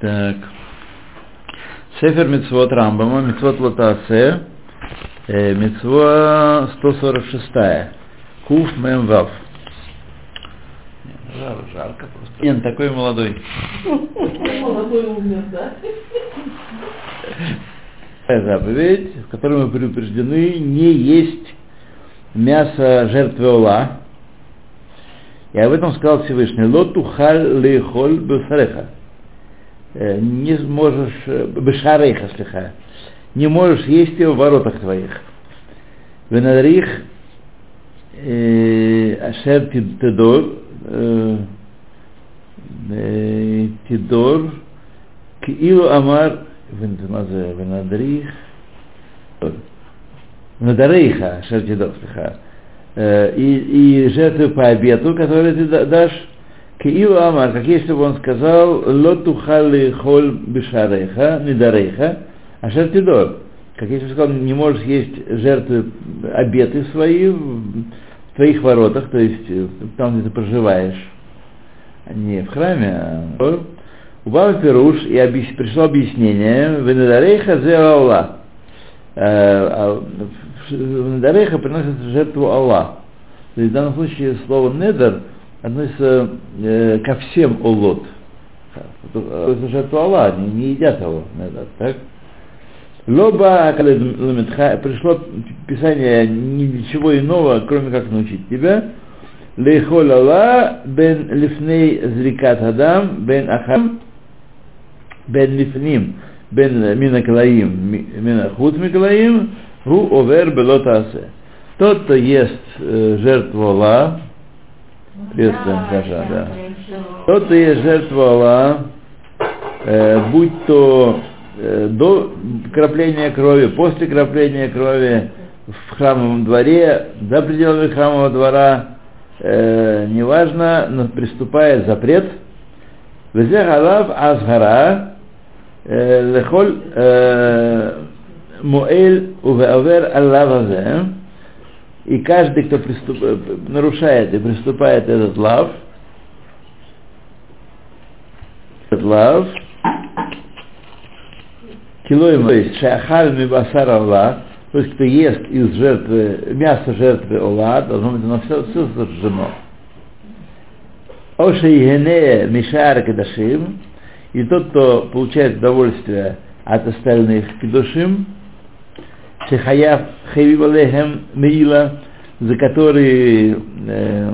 Так. Сефер Мицвод Рамбама, Мицвод Латасе, э, Мицва 146, Куф Мем Вав. Жар, жарко просто. Нет, такой молодой. Молодой умер, да? Заповедь, в которой мы предупреждены не есть мясо жертвы Ола. И об этом сказал Всевышний. Лоту халь лейхоль бефареха. Не сможешь, бешарейха слиха, не можешь есть его в воротах твоих. Венадрих ашер тидор тидор כאילו אמר, מה זה, ונדריך, Надарейха, Шертидов, и, и жертвы по обету, которые ты дашь, Киил Амар, как если бы он сказал, Лоту хали холь бешарейха, недарейха, а шертидор. Как если бы сказал, не можешь есть жертвы, обеты свои в твоих воротах, то есть там, где ты проживаешь, а не в храме, а у Баба Перуш и пришло объяснение, Венедарейха зе Аллах. Недареха приносит жертву Аллах. То есть в данном случае слово недер относится э, ко всем олот. Это жертва Аллах, не, едят его, так? Лоба, пришло Писание ничего иного, кроме как научить тебя, Лейхол бен лифней зрикат адам, бен ахам, бен лифним, бен минаклаим, минахут миклаим, Гу овер белотасе. Тот, кто ест э, жертву Алла, приветствуем Саша, да. Тот, кто ест жертву Алла, э, будь то э, до крапления крови, после крапления крови в храмовом дворе, за пределами храмового двора, э, неважно, но приступает запрет. Везех алав азгара лехоль Муэль увеавер аллавазе, и каждый, кто приступ, нарушает и приступает этот лав, этот лав, килоем, то есть. Шахаль мибасар Аллах, то есть кто ест из жертвы, мясо жертвы Алла, должно быть оно все, все сожжено. Оша Игене Мишар Кадашим, и тот, кто получает удовольствие от остальных кедушим, Шехаяв Хевивалехем Меила, за которые э,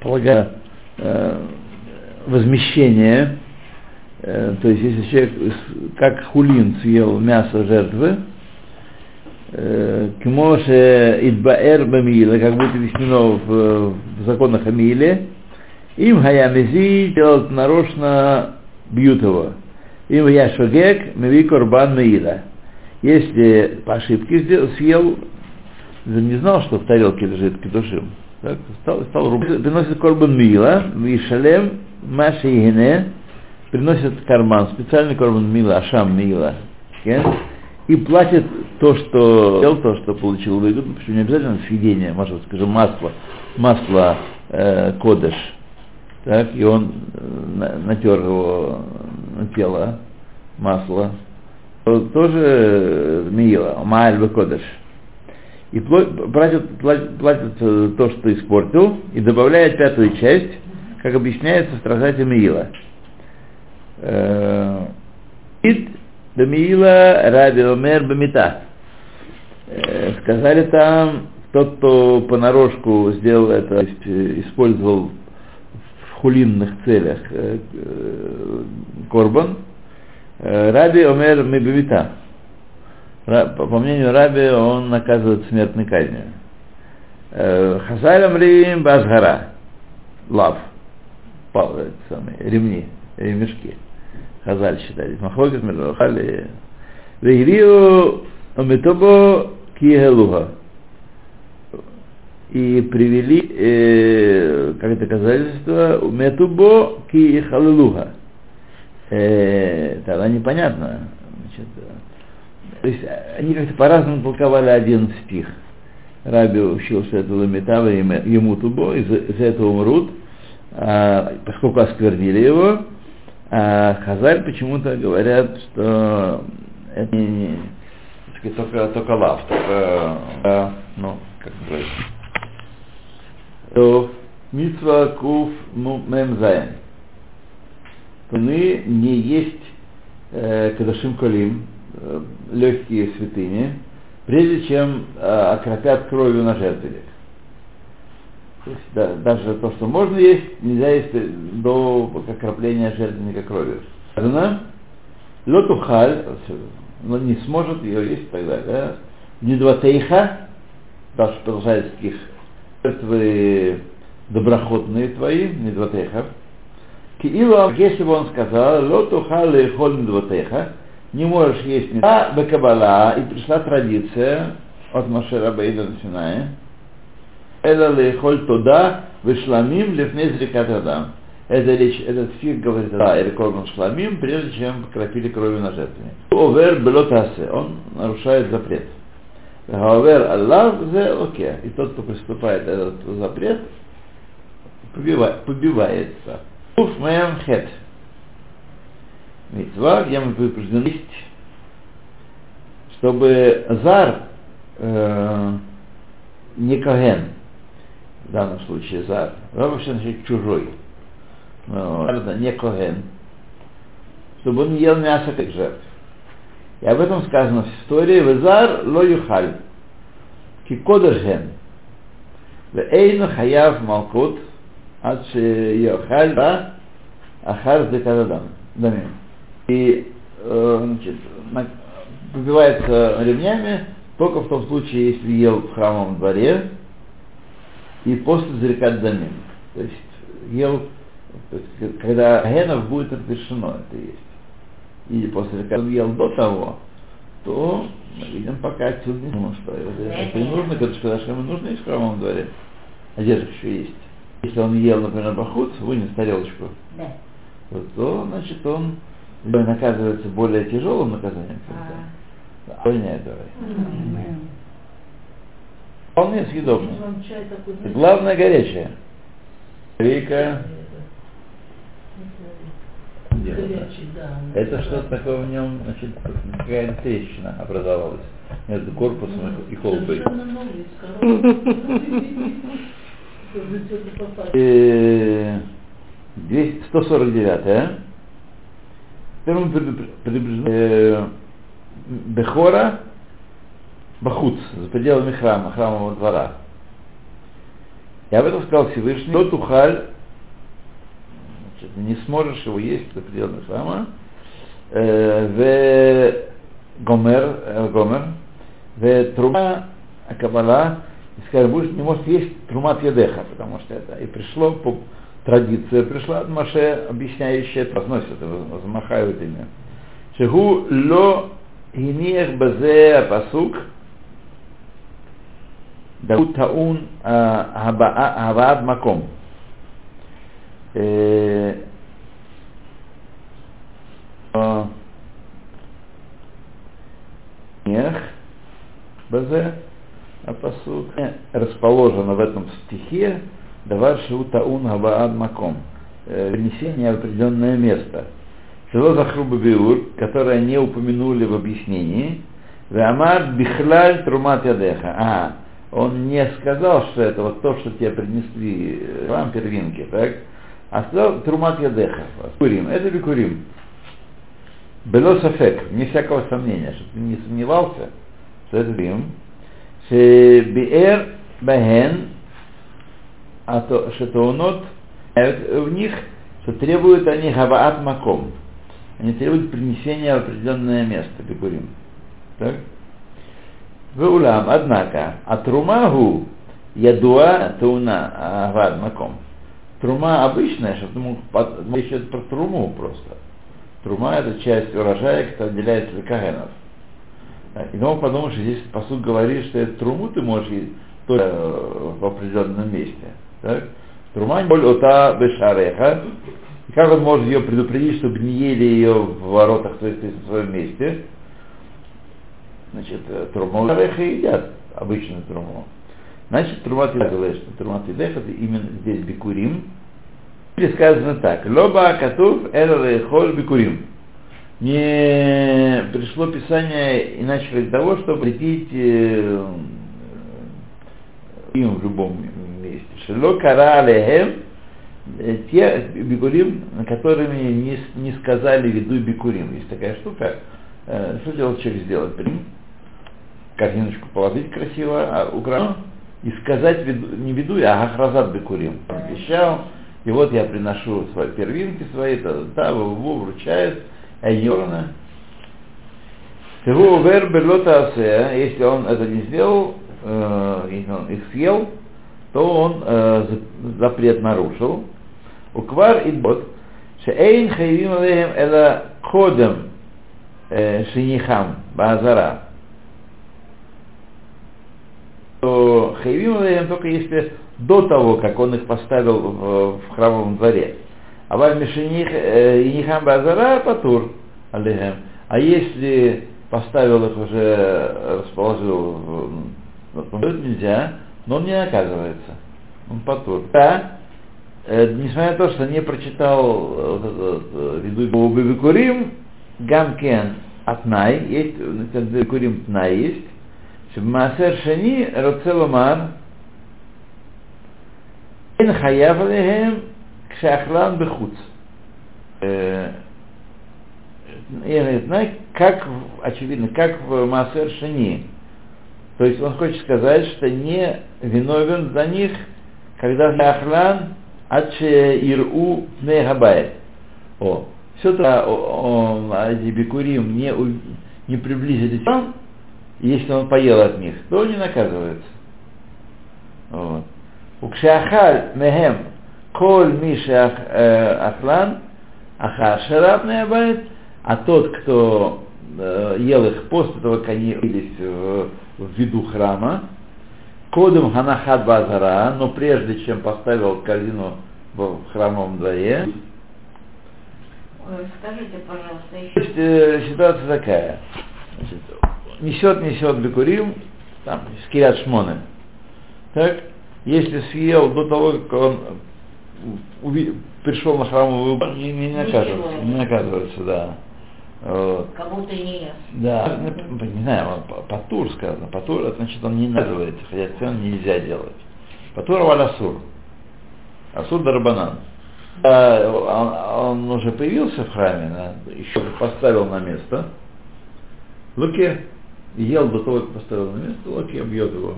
полагаю э, возмещение, э, то есть если человек как хулин съел мясо жертвы, Кмоше Идбаэр Бамила, как будет объяснено в, в законах о им Хаямези делают нарочно бьют его. Им я шогек, меви корбан меила. Если по ошибке съел, не знал, что в тарелке лежит кедушим, так, стал, стал рубить. Приносит корбан мила, вишалем, маши гене, приносит карман, специальный корбан мила, ашам мила, и платит то, что сделал, то, что получил выгоду, почему не обязательно съедение, может, скажем, масло, масло э, кодыш, так, и он э, натер его на тело, масло, тоже Миила, Мааль Бекодыш. И платит, платит, платит то, что испортил, и добавляет пятую часть, как объясняется в страдателе Миила. Ид Бемиила Раби Омер Бемита. Сказали там, тот, кто понарошку сделал это, использовал в хулинных целях корбан, Раби Омер Мебивита. По мнению Раби, он наказывает смертной казнью. Хасаль Амрим Базгара. Лав. Самые, ремни, ремешки. Хазаль считали. Махлокет Мирхали. Вегрию Омитобо Киегелуха. И привели, э, как доказательство, Метубо Киехалилуха э, тогда непонятно. Значит, то есть они как-то по-разному толковали один стих. Раби учил, что это ламитава, ему тубо, из-за этого умрут, а, поскольку осквернили его, А Хазаль почему-то говорят, что это не, не только, только лав, только, э, ну, как. То митва куф мемзаем. Мы не есть э, кадашим колим, э, легкие святыни, прежде чем э, окропят кровью на жертвенник. То есть, да, даже то, что можно есть, нельзя есть до окропления жертвенника кровью. Сказано, лотухаль, но не сможет ее есть так далее. Недватейха, даже продолжает стих, жертвы доброходные твои, недватейха. Киилу, если бы он сказал, лотухаль и холь недватейха, не можешь есть а Бекабала, и пришла традиция от Машера Бейда начиная, Эла лейхоль туда вышламим лифнез рекатадам. Это речь, этот стих говорит, да, и рекордом шламим, прежде чем покропили кровью на жертвенник. Овер белотасе, он нарушает запрет. Овер Аллах зе окей. И тот, кто приступает этот запрет, побивает, побивается. Уф мэм хет. Митва, где мы предупреждены, чтобы зар э, не коген, в данном случае зар, а вообще значит чужой, ну, не коген, чтобы он ел мясо как жертв. И об этом сказано в истории «Везар ло юхаль, ки кодерген, вейну хаяв малкут, ше йохаль ба ахар зекададам». И э, значит, побивается ремнями только в том случае, если ел в храмовом дворе и после зарекать дамим. То есть ел, то есть, когда генов будет разрешено это есть. Или после когда он ел до того, то мы видим пока отсюда не нужно, что это, это не нужно, когда что ему нужно есть в храмовом дворе. Одежда еще есть. Если он ел, например, бахут, вынес тарелочку, Да. вот, то, значит, он наказывается более тяжелым наказанием. А. М. Вполне съедобно. Главное горячее. Рейка. горячий, да. Это что-то такое в нем, значит, какая-то трещина образовалась между корпусом и холкой. 149 Теперь мы предупр- предупреждены э, Бехора Бахуц, за пределами храма, храмового двора. И об этом сказал Всевышний, тот ухаль, значит, не сможешь его есть за пределами храма, э, в гомер, э, гомер, в трума акабала, и сказали, будешь, не можешь есть трумат едеха, потому что это. И пришло, по традиция пришла от Маше, объясняющая, произносит, замахают имя. Шигу ло хиниях базе пасук, Дауд Таун Хаваад а, Маком. Э, а, Нех, Базе, а посуд расположено в этом стихе давар шиутаун гаваан маком, э, внесение в определенное место. Село Захруба Биур, которое не упомянули в объяснении, Веамар бихлаль трумат ядеха. А, он не сказал, что это вот то, что тебе принесли э, вам первинки, так? А сказал трумат ядеха. Курим. Это бикурим. Белосафек, не всякого сомнения, что ты не сомневался, что это бим. Биэр Бахен, а то, что онот в них, что требуют они Гаваат Маком. Они требуют принесения в определенное место, Бикурим. Так? Веулам, однако, а трумагу ядуа тауна авад маком. Трума обычная, что речь идет про труму просто. Трума это часть урожая, которая отделяется для каганов. И потом подумаешь, что здесь посуд говорит, что это труму ты можешь есть только в определенном месте. Так? Трума боль ота бешареха. Как он может ее предупредить, чтобы не ели ее в воротах, то есть в своем месте? Значит, труму шареха едят, обычную труму. Значит, трумат что трумат это именно здесь бикурим, Здесь сказано так. Лоба катув элэ холь бикурим. Не пришло Писание иначе для того, чтобы лепить э, им в любом месте. Шело кара э, те бикурим, которыми не, не сказали виду бикурим. Есть такая штука. Э, Что делать человек сделать? Прим, корзиночку положить красиво, а украл, и сказать виду- не виду, а ахразат бикурим. Обещал, и вот я приношу свои первинки свои, да, да, вручает, Айорна. Его вер берлота асе, если он это не сделал, э, если он их съел, то он э, за- запрет нарушил. Уквар и бот, шеэйн хайвим алейхем эла ходем э, шинихам базара. То хайвим алейхем только если до того, как он их поставил в, в храмовом дворе. А вам мишених инихам базара патур алейхем. А если поставил их уже, расположил, нельзя, но он не наказывается. Он патур. Да, несмотря на то, что не прочитал вот этот виду Бибикурим, Гамкен Атнай, есть, Бибикурим Тнай есть, чтобы Маасер Шани Роцеломар Эн Хаяв Кшахлан Бехуц. Э, Я не знаю, как, очевидно, как в Маасер Шани. То есть он хочет сказать, что не виновен за них, когда Ахлан Аче Иру Нейгабай. О, все то эти бикурим не, не приблизились к вам, если он поел от них, то не наказывается. Вот. Укшахаль мехем коль миша ахлан ахар шараб нейгабай, а тот, кто э, ел их после того, как они явились в, в виду храма, кодом ханахат базара, но прежде чем поставил корзину в храмовом дворе, Ой, Скажите, пожалуйста, то еще есть, э, ситуация такая. Значит, несет, несет бекурим, там, с Кириат Шмоны. Так, если съел до того, как он уви- пришел на храмовую базу, не, не наказывается, не наказывается, да. Вот. как будто и не ест. Да, ну, не знаю, он по- патур сказано. Патур, это значит, он не наказывается, хотя все нельзя делать. Патур валь асур. Асур дарбанан. А, Он, он уже появился в храме, да, еще поставил на место. Луке ел до того, как поставил на место, Луке бьет его.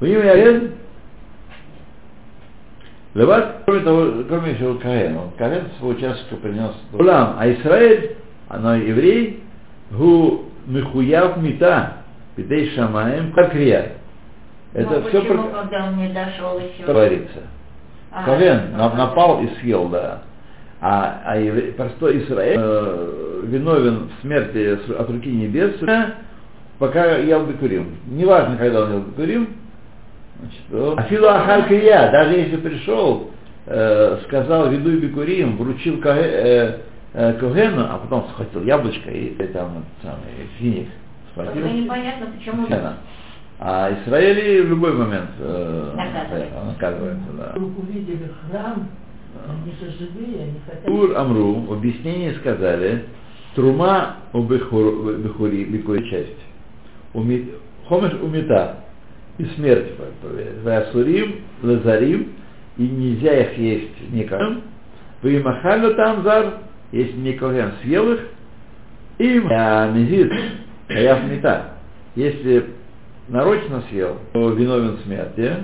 В имя Ярен, Леват, кроме того, кроме всего Каэн, он Каэн свой участок принес Улам, а Израиль, оно еврей, гу михуяв мита, пидей шамаем, как крия. Это Но все почему, когда он не дошел еще? говорится. А, Ковен а, напал и съел, да. А, а евре- простой Израиль э, виновен в смерти от руки небес, пока ел бекурим. Неважно, когда он ел бекурим, значит, Афилу Ахар Крия, даже если пришел, э, сказал веду бекурим, вручил Коге- э, э, Когену, а потом схватил яблочко и, и там самый финик схватил. непонятно, почему Сена. А Израиле в любой момент э, Наказывается. наказывается, да. Вдруг увидели храм, они же живые, они хотят... Тур Амру в объяснении сказали, трума у бехури, бехури, бекури часть. Хомеш умита и смерть Васурим, Лазарим, и нельзя их есть махали там зар, если никогда съел их, и мизит, хаяв мита. Если нарочно съел, то виновен смерти.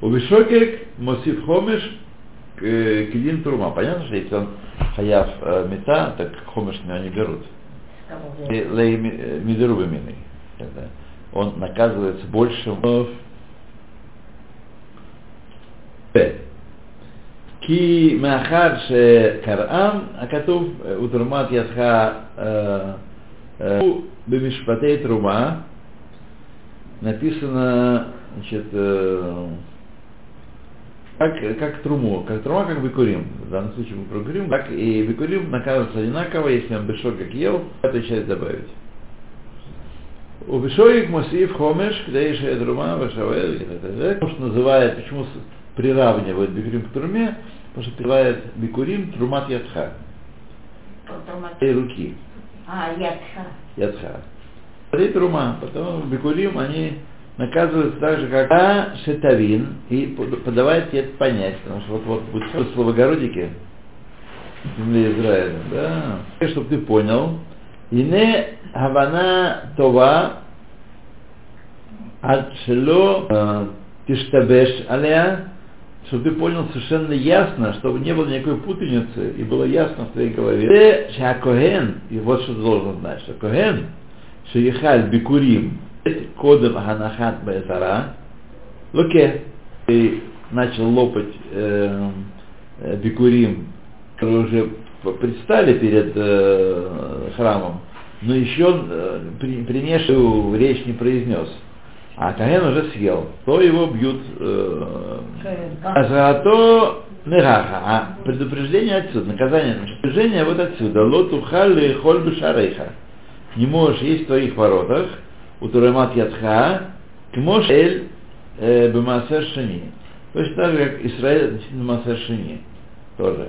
У Бишокек Мосив Хомеш к- Кидин Турума. Понятно, что если он хаяв э, мета, так хомеш на него не берут. Лей мидерубамины Он наказывается больше. Б. כי מאחר שקראם, הכתוב ותרומת ידך אה, אה, הוא במשפטי תרומה, написано, значит, э, как, как труму, как трума, как бекурим. В данном случае мы про бекурим, так и бекурим наказывается одинаково, если он бешок как ел, эту часть добавить. У бешоик мусив хомеш, и так далее. Потому что называют, почему приравнивают бекурим к труме, то, что перевает Бикурим Трумат Ядха, и руки, А, ядха. Ядха. И Трума, потом Бикурим, они наказываются так же, как А Шетавин, и под- подавать тебе это понять, потому что вот-вот будет в Славогородике, земле Израиля, да, чтобы ты понял, Ине Хавана Това Ад Шело Тиштабеш Алея, чтобы ты понял совершенно ясно, чтобы не было никакой путаницы, и было ясно в твоей голове. Ты Шакоген, и вот что ты должен знать, что Коген, Бикурим, Кодем Ханахат Баэзара, Луке, ты начал лопать э, э, Бикурим, которые уже предстали перед э, храмом, но еще э, при, принесшую речь не произнес. А Каген уже съел, то его бьют э, а то Нераха, а предупреждение отсюда, наказание, предупреждение вот отсюда. Лоту халли хольбы шарейха. Не можешь есть в твоих воротах, у Турамат Ядха, можешь эль э, бемасер шини. Точно так же, как Израиль на масер шини. Тоже.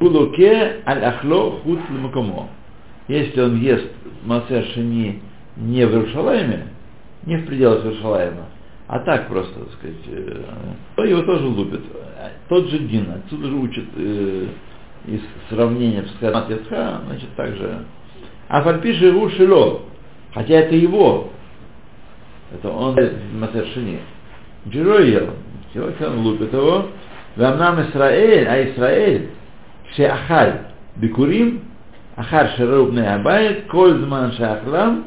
Улуке аль ахло худ лмакомо. Если он ест масер шини не в Иерушалайме, не в пределах Иерушалайма, а так просто, так сказать, э, то его тоже лупят. Тот же Дин, отсюда же учат э, из сравнения Псхамат Ядха, значит, также. А фальпиши его шило, хотя это его, это он Масершини. Джиро ел, все, он лупит его. Вамнам Исраэль, а Исраэль, Шеахаль, Бикурим, Ахар Шеруб Абайт, Коль Зман Шахлам,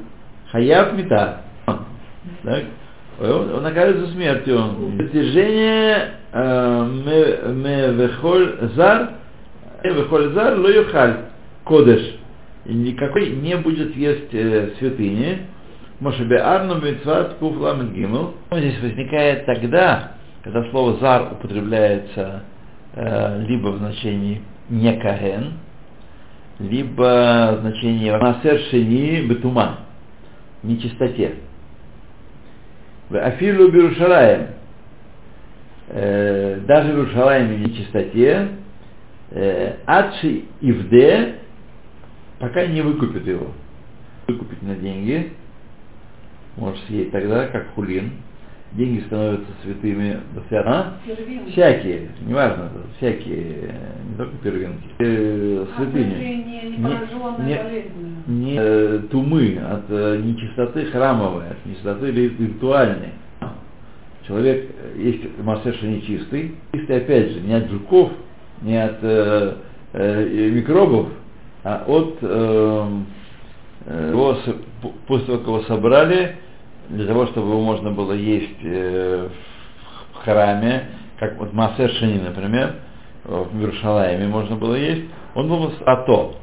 Хаяв Мита. Так? Он, наказывается смертью. Достижение Мевехоль Зар, Мевехоль Зар Лоюхаль Кодеш. Никакой не будет есть э, святыни. Мошебе Арну Митцват Куфлам Гимл. Здесь возникает тогда, когда слово зар употребляется э, либо в значении не каген, либо в значении масер шени бетума, нечистоте. В Афилу Берушалаем, э, даже в Иерушалайме нечистоте, э, Адши Ивде, пока не выкупит его. Выкупить на деньги, может съесть тогда, как хулин. Деньги становятся святыми. А? Первинки. Всякие, неважно, всякие, не только первинки. Э, святыни. Не- не- не э, тумы, от э, нечистоты храмовой, от нечистоты вир- виртуальной. Человек, э, есть массеша нечистый, чистый опять же не от жуков, не от э, э, микробов, а от э, э, его, п- после того, как его собрали, для того, чтобы его можно было есть э, в храме, как вот массер шини, например, в Иерушалайме можно было есть, он был с ато.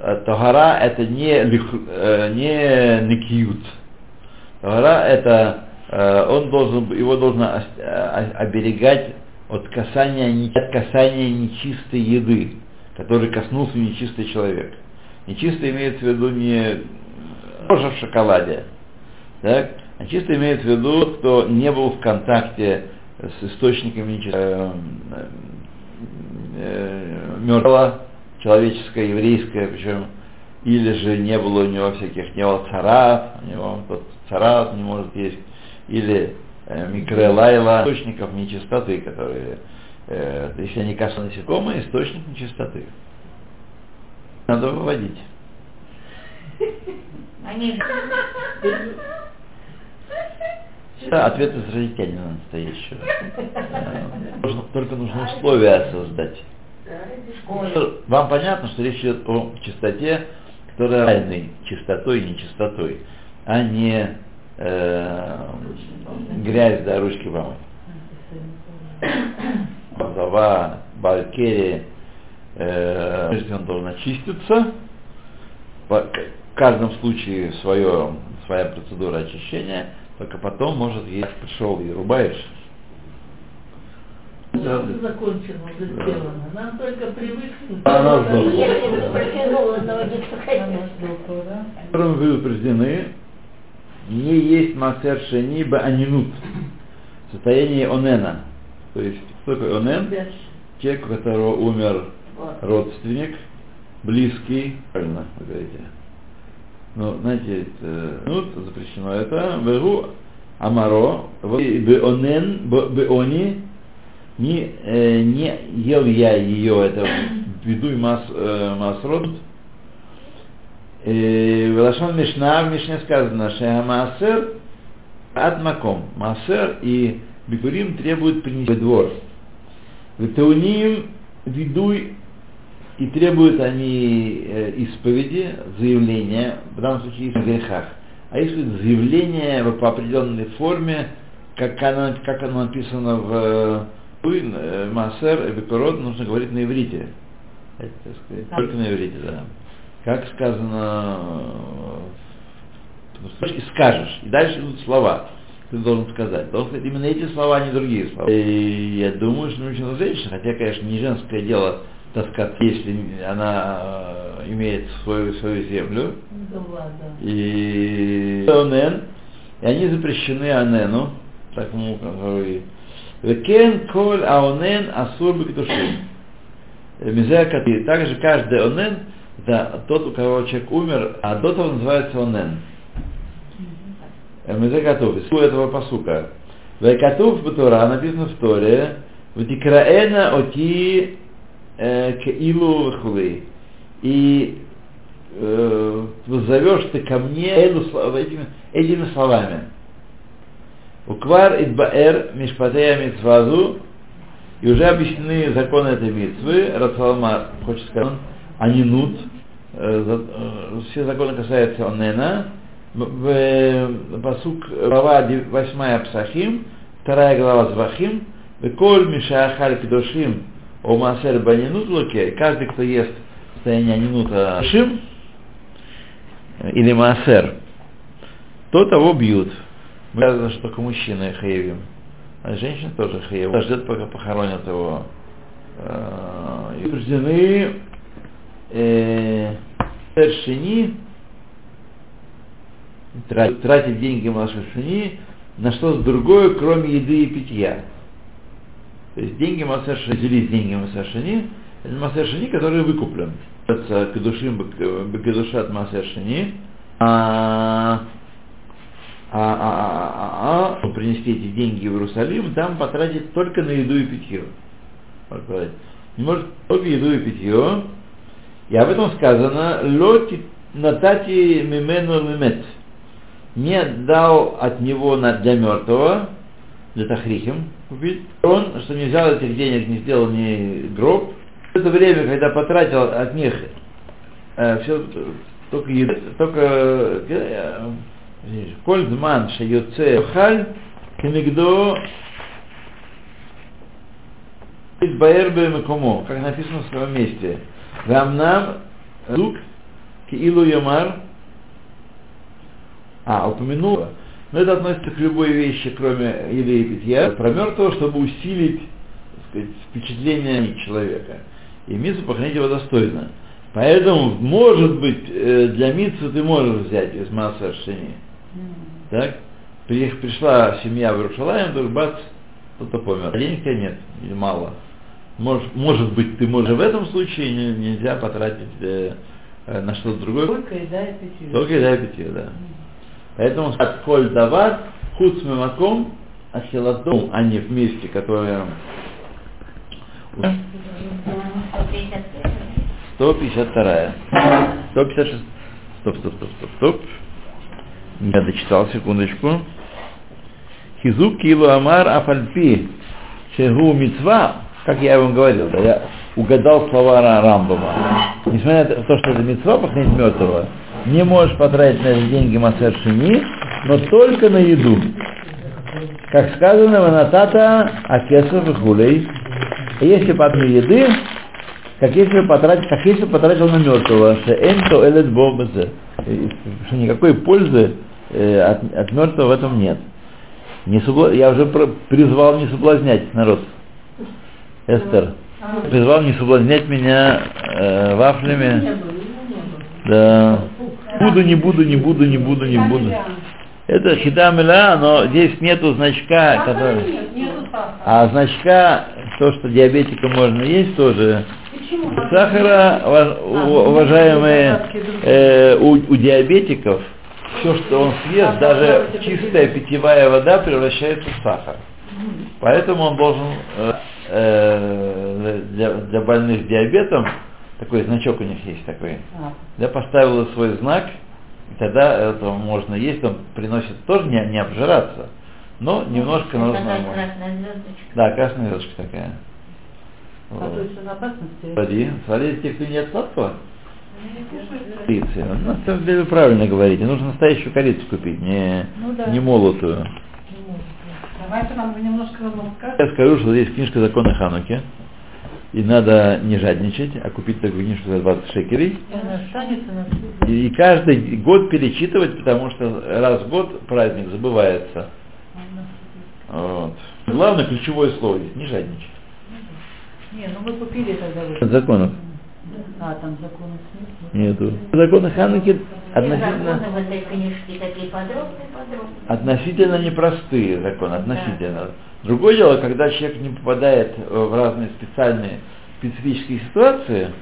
Э, Тагара это не, лих- э, не никьют. Тагара это э, он должен, его должно э, оберегать от касания, от касания нечистой еды, которой коснулся нечистый человек. Нечисто имеется в виду не кожа в шоколаде, так? а чисто имеется в виду, кто не был в контакте с источниками нечистоты, мертвого, человеческое, еврейское, причем, или же не было у него всяких, не было царат, у него тот царат не может есть, или э, микролайла, источников нечистоты, которые, э, если они касаются насекомые, источник нечистоты. Надо выводить. Это ответ израильтянина настоящего. Нужно- Только нужно условия создать. Вам понятно, что речь идет о чистоте, которая реальной чистотой и нечистотой, а не э, грязь до ручки помыть. Базова, Балькери, э, прежде он должен очиститься, в каждом случае свое, своя процедура очищения, только потом может есть, пришел и рубаешь. Все закончено, сделано. Нам только привыкнуть. А нас дома. Если бы протянула ноги, то хотя которым вы утверждены, не есть массер шени анинут, состояние онена. То есть, что такое онен? человек, у которого умер родственник, близкий, правильно вы говорите. Ну, знаете, это, ну, запрещено это. Вегу амаро, беонен, беони, не, э, не ел я ее, это веду и мас, э, масрод. Э, Велашон Мишна, в Мишне сказано, что Маасер от Маком. Маасер и Бикурим требуют принести во двор. Ветауним ведуй и требуют они э, исповеди, заявления, в данном случае о грехах. А если заявление по определенной форме, как оно, как оно написано в э, э, Маасер и Бекурот, нужно говорить на иврите. Это, сказать, только на иврите, да. Как сказано, и скажешь, и дальше идут слова. Ты должен сказать. Должен сказать именно эти слова, а не другие слова. И я думаю, что нужно женщина, хотя, конечно, не женское дело таскать, если она э, имеет свою, свою землю. Да. И онен, и они запрещены анену, так ну, который Векен коль аонен асур. Мизея И также каждый онен, это тот, у кого человек умер, а до того называется онен. Мезе готов. Из этого посука. Векатув Батура написано в Торе, Ватикраэна оти э, кеилу вахулы. И э, зовешь ты ко мне этими, этими словами. Уквар идбаэр мишпатея митцвазу, и уже объяснены законы этой митцвы, Рацалма хочет сказать, анинут, э, э, все законы касаются онена, в в- посук глава 8 Псахим, вторая глава Звахим, Коль Мишахаль Кедушим, о Масер Банинут Луке, каждый, кто ест в состоянии Анинута Шим, или Маасер, то того бьют. Мы сказано, что только мужчины хаевим, а женщины тоже хаевим. Ждет, пока похоронят его. Э, И утверждены э, шини, тра- тратить деньги Маша шини на что-то другое, кроме еды и питья. То есть деньги Шини, делить деньги Маser Шини, это Маser Шини, который выкуплен. Это Кедушим Бекедушат Маser Шини, а, а, а, а, а, а, принести эти деньги в Иерусалим, там потратить только на еду и питье. Не может только еду и питье. И об этом сказано, лоти натати мимену мимет. Не дал от него для мертвого, для тахрихим купить. Он, что не взял этих денег, не сделал ни гроб. В это время, когда потратил от них все только еду, только э, коль зман шаюце халь кенегдо Баэрбе Мекомо, как написано в своем месте. Рамнам Лук Киилу Ямар а, упомянул, но это относится к любой вещи, кроме еды и питья, про мертвого, чтобы усилить так сказать, впечатление человека. И мицу похоронить его достойно. Поэтому, может быть, э, для мицу ты можешь взять из массы Шини. Так? При- Пришла семья в Иерушалаем, вдруг бац, кто-то помер. А денег у тебя нет, или мало. Может, может быть, ты можешь в этом случае не- нельзя потратить э, на что-то другое. Только еда и питье. Только еда и питье, да. Поэтому от коль дават, худ с мемаком, ахилатом, а не в месте, которое 152. 156. Стоп, стоп, стоп, стоп, стоп. Я дочитал, секундочку. Хизук килу амар афальпи шегу мицва, как я вам говорил, да, я угадал слова Ра- Рамбама. Несмотря на то, что это мецва похоронить мертвого, не можешь потратить на это деньги Масер Шини, но только на еду. Как сказано, ванатата акесов и хулей. Если потом еды, как если потратить, как если потратил на мертвого, что энто элет бобезе. Что никакой пользы э, от, от мертвого в этом нет. Не согла- Я уже про- призвал не соблазнять народ. Эстер. Призвал не соблазнять меня э, вафлями. Да. Буду, не буду, не буду, не буду, не буду. Это хита миля, но здесь нету значка, который... А значка то, что диабетикам можно есть, тоже сахара, уважаемые, э, у, у диабетиков, все, что он съест, даже чистая питьевая вода превращается в сахар. Поэтому он должен э, э, для, для больных диабетом, такой значок у них есть такой, А, я поставила свой знак, и тогда это можно есть, он приносит тоже не, не обжираться, но немножко Это нужно. красная звездочка. Да, красная звездочка такая. а Вот. то есть он опасности. Смотри, смотри, те, кто не от сладкого, корицы. Ну, самом деле вы правильно говорите, нужно настоящую корицу купить, не, Ну да. не молотую. Давайте нам немножко нам скажете. Я скажу, что есть книжка закона Хануки, и надо не жадничать, а купить такую книжку за 20 шекелей. И она останется на всю И, каждый год перечитывать, потому что раз в год праздник забывается. Вот. Главное ключевое слово здесь, не жадничать. Не, ну мы купили тогда вы. Законов А, там законов нет. нету. Законы Хануки относительно, законы в этой книжке такие подробные-подробные. относительно непростые законы, относительно. Другое дело, когда человек не попадает э, в разные специальные специфические ситуации,